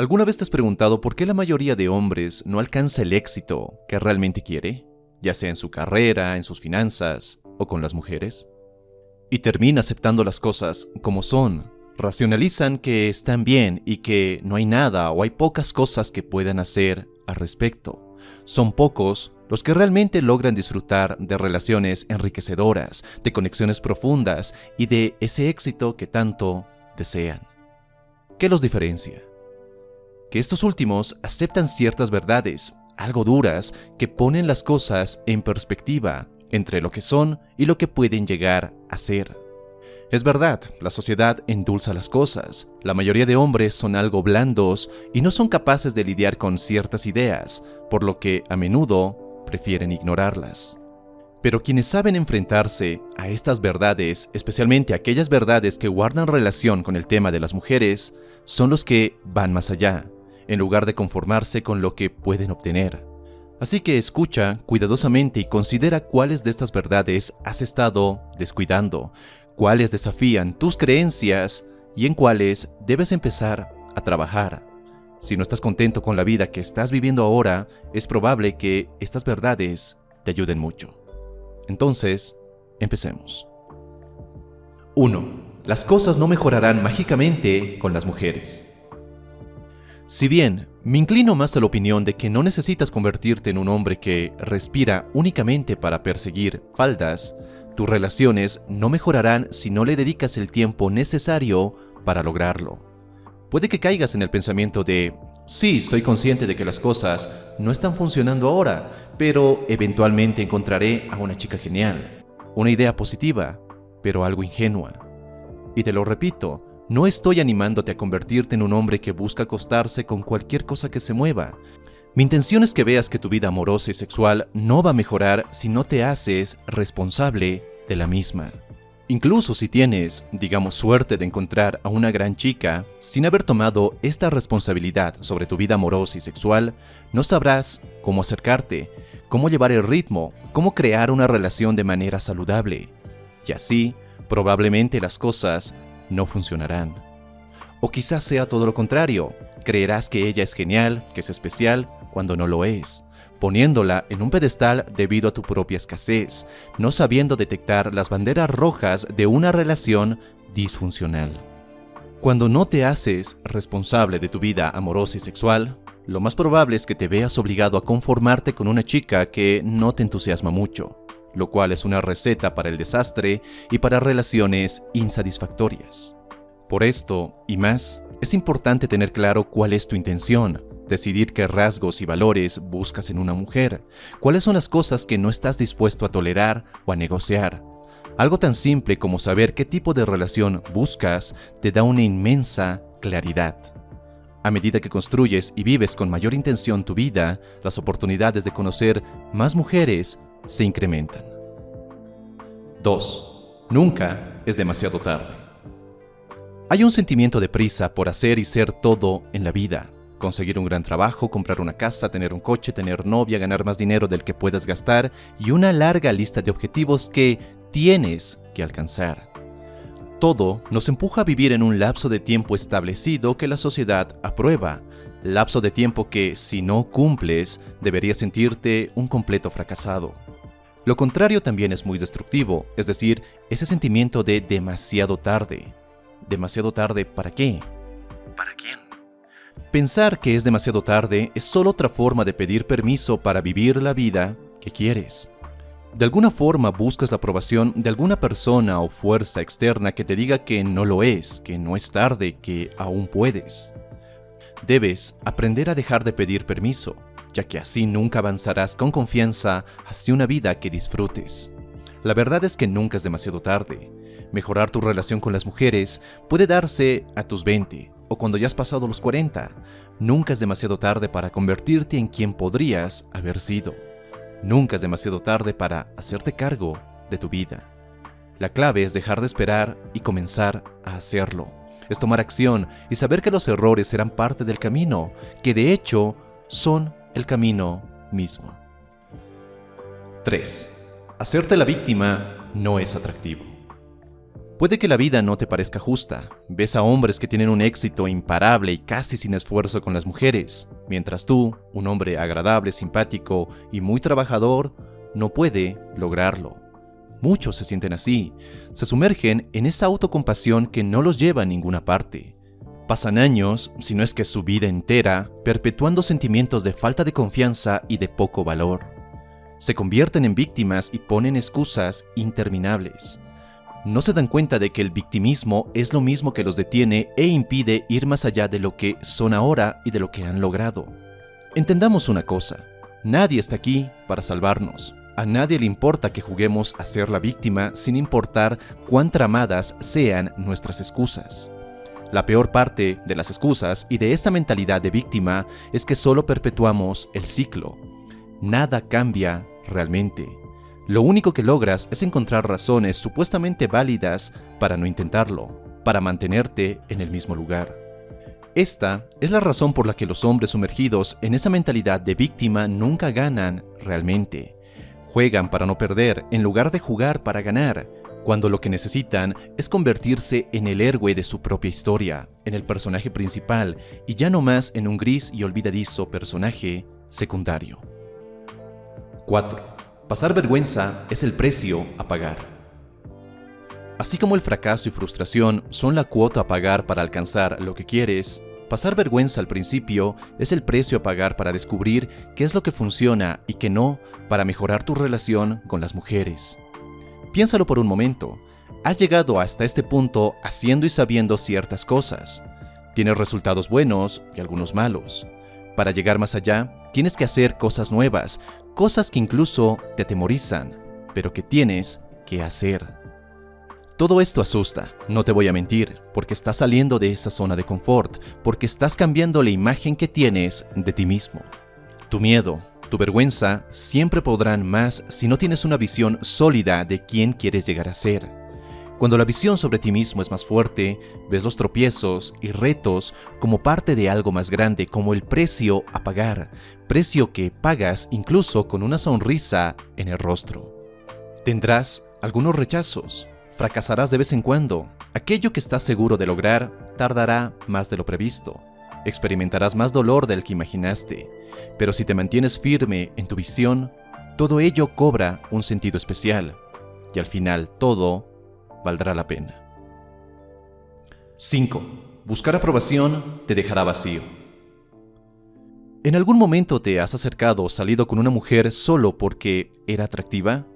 ¿Alguna vez te has preguntado por qué la mayoría de hombres no alcanza el éxito que realmente quiere? Ya sea en su carrera, en sus finanzas o con las mujeres. Y termina aceptando las cosas como son. Racionalizan que están bien y que no hay nada o hay pocas cosas que puedan hacer al respecto. Son pocos los que realmente logran disfrutar de relaciones enriquecedoras, de conexiones profundas y de ese éxito que tanto desean. ¿Qué los diferencia? Que estos últimos aceptan ciertas verdades, algo duras, que ponen las cosas en perspectiva entre lo que son y lo que pueden llegar a ser. Es verdad, la sociedad endulza las cosas. La mayoría de hombres son algo blandos y no son capaces de lidiar con ciertas ideas, por lo que a menudo prefieren ignorarlas. Pero quienes saben enfrentarse a estas verdades, especialmente aquellas verdades que guardan relación con el tema de las mujeres, son los que van más allá, en lugar de conformarse con lo que pueden obtener. Así que escucha cuidadosamente y considera cuáles de estas verdades has estado descuidando, cuáles desafían tus creencias y en cuáles debes empezar a trabajar. Si no estás contento con la vida que estás viviendo ahora, es probable que estas verdades te ayuden mucho. Entonces, empecemos. 1. Las cosas no mejorarán mágicamente con las mujeres. Si bien me inclino más a la opinión de que no necesitas convertirte en un hombre que respira únicamente para perseguir faldas, tus relaciones no mejorarán si no le dedicas el tiempo necesario para lograrlo. Puede que caigas en el pensamiento de, sí, soy consciente de que las cosas no están funcionando ahora, pero eventualmente encontraré a una chica genial. Una idea positiva, pero algo ingenua. Y te lo repito, no estoy animándote a convertirte en un hombre que busca acostarse con cualquier cosa que se mueva. Mi intención es que veas que tu vida amorosa y sexual no va a mejorar si no te haces responsable de la misma. Incluso si tienes, digamos, suerte de encontrar a una gran chica, sin haber tomado esta responsabilidad sobre tu vida amorosa y sexual, no sabrás cómo acercarte, cómo llevar el ritmo, cómo crear una relación de manera saludable. Y así, probablemente las cosas no funcionarán. O quizás sea todo lo contrario, creerás que ella es genial, que es especial, cuando no lo es poniéndola en un pedestal debido a tu propia escasez, no sabiendo detectar las banderas rojas de una relación disfuncional. Cuando no te haces responsable de tu vida amorosa y sexual, lo más probable es que te veas obligado a conformarte con una chica que no te entusiasma mucho, lo cual es una receta para el desastre y para relaciones insatisfactorias. Por esto, y más, es importante tener claro cuál es tu intención, decidir qué rasgos y valores buscas en una mujer, cuáles son las cosas que no estás dispuesto a tolerar o a negociar. Algo tan simple como saber qué tipo de relación buscas te da una inmensa claridad. A medida que construyes y vives con mayor intención tu vida, las oportunidades de conocer más mujeres se incrementan. 2. Nunca es demasiado tarde. Hay un sentimiento de prisa por hacer y ser todo en la vida conseguir un gran trabajo, comprar una casa, tener un coche, tener novia, ganar más dinero del que puedas gastar y una larga lista de objetivos que tienes que alcanzar. Todo nos empuja a vivir en un lapso de tiempo establecido que la sociedad aprueba, lapso de tiempo que, si no cumples, deberías sentirte un completo fracasado. Lo contrario también es muy destructivo, es decir, ese sentimiento de demasiado tarde. ¿Demasiado tarde para qué? ¿Para quién? Pensar que es demasiado tarde es solo otra forma de pedir permiso para vivir la vida que quieres. De alguna forma buscas la aprobación de alguna persona o fuerza externa que te diga que no lo es, que no es tarde, que aún puedes. Debes aprender a dejar de pedir permiso, ya que así nunca avanzarás con confianza hacia una vida que disfrutes. La verdad es que nunca es demasiado tarde. Mejorar tu relación con las mujeres puede darse a tus 20, o cuando ya has pasado los 40. Nunca es demasiado tarde para convertirte en quien podrías haber sido. Nunca es demasiado tarde para hacerte cargo de tu vida. La clave es dejar de esperar y comenzar a hacerlo. Es tomar acción y saber que los errores serán parte del camino, que de hecho son el camino mismo. 3. Hacerte la víctima no es atractivo. Puede que la vida no te parezca justa. Ves a hombres que tienen un éxito imparable y casi sin esfuerzo con las mujeres, mientras tú, un hombre agradable, simpático y muy trabajador, no puede lograrlo. Muchos se sienten así, se sumergen en esa autocompasión que no los lleva a ninguna parte. Pasan años, si no es que su vida entera, perpetuando sentimientos de falta de confianza y de poco valor. Se convierten en víctimas y ponen excusas interminables. No se dan cuenta de que el victimismo es lo mismo que los detiene e impide ir más allá de lo que son ahora y de lo que han logrado. Entendamos una cosa, nadie está aquí para salvarnos. A nadie le importa que juguemos a ser la víctima sin importar cuán tramadas sean nuestras excusas. La peor parte de las excusas y de esa mentalidad de víctima es que solo perpetuamos el ciclo. Nada cambia realmente. Lo único que logras es encontrar razones supuestamente válidas para no intentarlo, para mantenerte en el mismo lugar. Esta es la razón por la que los hombres sumergidos en esa mentalidad de víctima nunca ganan realmente. Juegan para no perder en lugar de jugar para ganar, cuando lo que necesitan es convertirse en el héroe de su propia historia, en el personaje principal y ya no más en un gris y olvidadizo personaje secundario. 4. Pasar vergüenza es el precio a pagar. Así como el fracaso y frustración son la cuota a pagar para alcanzar lo que quieres, pasar vergüenza al principio es el precio a pagar para descubrir qué es lo que funciona y qué no para mejorar tu relación con las mujeres. Piénsalo por un momento. Has llegado hasta este punto haciendo y sabiendo ciertas cosas. Tienes resultados buenos y algunos malos. Para llegar más allá, tienes que hacer cosas nuevas, cosas que incluso te atemorizan, pero que tienes que hacer. Todo esto asusta, no te voy a mentir, porque estás saliendo de esa zona de confort, porque estás cambiando la imagen que tienes de ti mismo. Tu miedo, tu vergüenza siempre podrán más si no tienes una visión sólida de quién quieres llegar a ser. Cuando la visión sobre ti mismo es más fuerte, ves los tropiezos y retos como parte de algo más grande, como el precio a pagar, precio que pagas incluso con una sonrisa en el rostro. Tendrás algunos rechazos, fracasarás de vez en cuando, aquello que estás seguro de lograr tardará más de lo previsto experimentarás más dolor del que imaginaste, pero si te mantienes firme en tu visión, todo ello cobra un sentido especial, y al final todo valdrá la pena. 5. Buscar aprobación te dejará vacío. ¿En algún momento te has acercado o salido con una mujer solo porque era atractiva?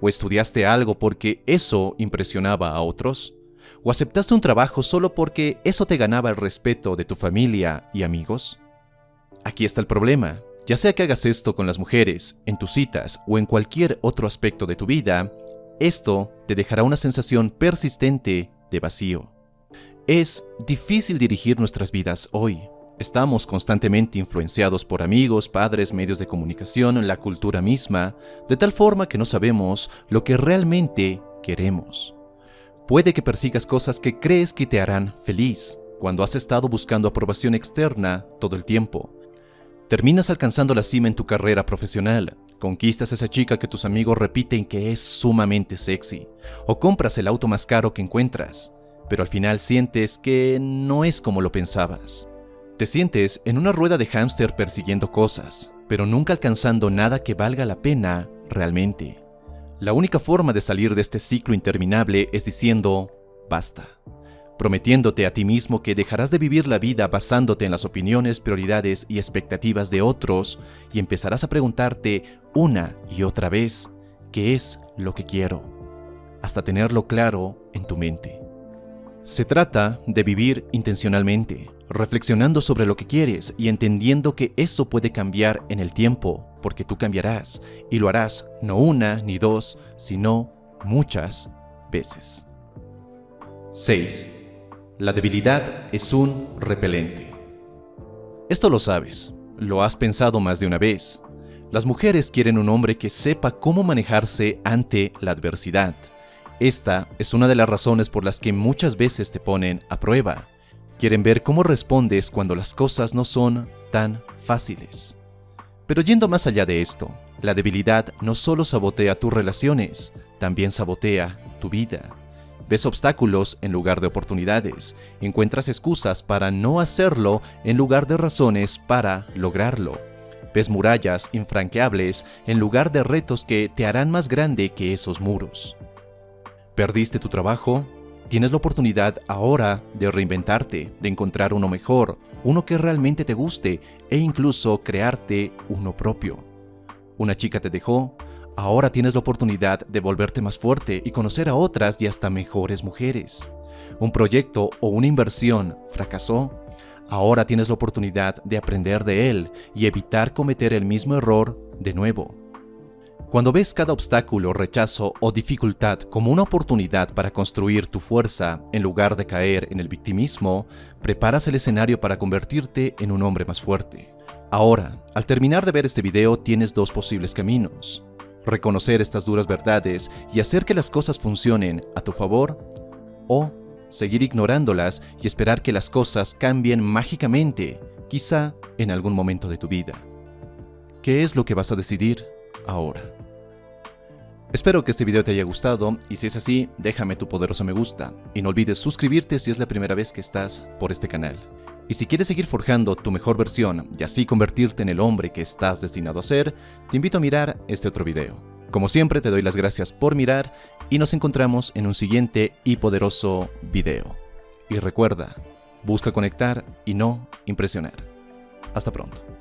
¿O estudiaste algo porque eso impresionaba a otros? ¿O aceptaste un trabajo solo porque eso te ganaba el respeto de tu familia y amigos? Aquí está el problema. Ya sea que hagas esto con las mujeres, en tus citas o en cualquier otro aspecto de tu vida, esto te dejará una sensación persistente de vacío. Es difícil dirigir nuestras vidas hoy. Estamos constantemente influenciados por amigos, padres, medios de comunicación, la cultura misma, de tal forma que no sabemos lo que realmente queremos. Puede que persigas cosas que crees que te harán feliz cuando has estado buscando aprobación externa todo el tiempo. Terminas alcanzando la cima en tu carrera profesional, conquistas a esa chica que tus amigos repiten que es sumamente sexy, o compras el auto más caro que encuentras, pero al final sientes que no es como lo pensabas. Te sientes en una rueda de hámster persiguiendo cosas, pero nunca alcanzando nada que valga la pena realmente. La única forma de salir de este ciclo interminable es diciendo, basta, prometiéndote a ti mismo que dejarás de vivir la vida basándote en las opiniones, prioridades y expectativas de otros y empezarás a preguntarte una y otra vez, ¿qué es lo que quiero? Hasta tenerlo claro en tu mente. Se trata de vivir intencionalmente, reflexionando sobre lo que quieres y entendiendo que eso puede cambiar en el tiempo, porque tú cambiarás y lo harás no una ni dos, sino muchas veces. 6. La debilidad es un repelente. Esto lo sabes, lo has pensado más de una vez. Las mujeres quieren un hombre que sepa cómo manejarse ante la adversidad. Esta es una de las razones por las que muchas veces te ponen a prueba Quieren ver cómo respondes cuando las cosas no son tan fáciles. Pero yendo más allá de esto, la debilidad no solo sabotea tus relaciones, también sabotea tu vida. Ves obstáculos en lugar de oportunidades. Encuentras excusas para no hacerlo en lugar de razones para lograrlo. Ves murallas infranqueables en lugar de retos que te harán más grande que esos muros. ¿Perdiste tu trabajo? Tienes la oportunidad ahora de reinventarte, de encontrar uno mejor, uno que realmente te guste e incluso crearte uno propio. Una chica te dejó, ahora tienes la oportunidad de volverte más fuerte y conocer a otras y hasta mejores mujeres. Un proyecto o una inversión fracasó, Ahora tienes la oportunidad de aprender de él y evitar cometer el mismo error de nuevo. Cuando ves cada obstáculo, rechazo o dificultad como una oportunidad para construir tu fuerza en lugar de caer en el victimismo, preparas el escenario para convertirte en un hombre más fuerte. Ahora, al terminar de ver este video tienes dos posibles caminos. Reconocer estas duras verdades y hacer que las cosas funcionen a tu favor o seguir ignorándolas y esperar que las cosas cambien mágicamente, quizá en algún momento de tu vida. ¿Qué es lo que vas a decidir ahora? Espero que este video te haya gustado y si es así, déjame tu poderoso me gusta y no olvides suscribirte si es la primera vez que estás por este canal. Y si quieres seguir forjando tu mejor versión y así convertirte en el hombre que estás destinado a ser, te invito a mirar este otro video. Como siempre te doy las gracias por mirar y nos encontramos en un siguiente y poderoso video. Y recuerda, busca conectar y no impresionar. Hasta pronto.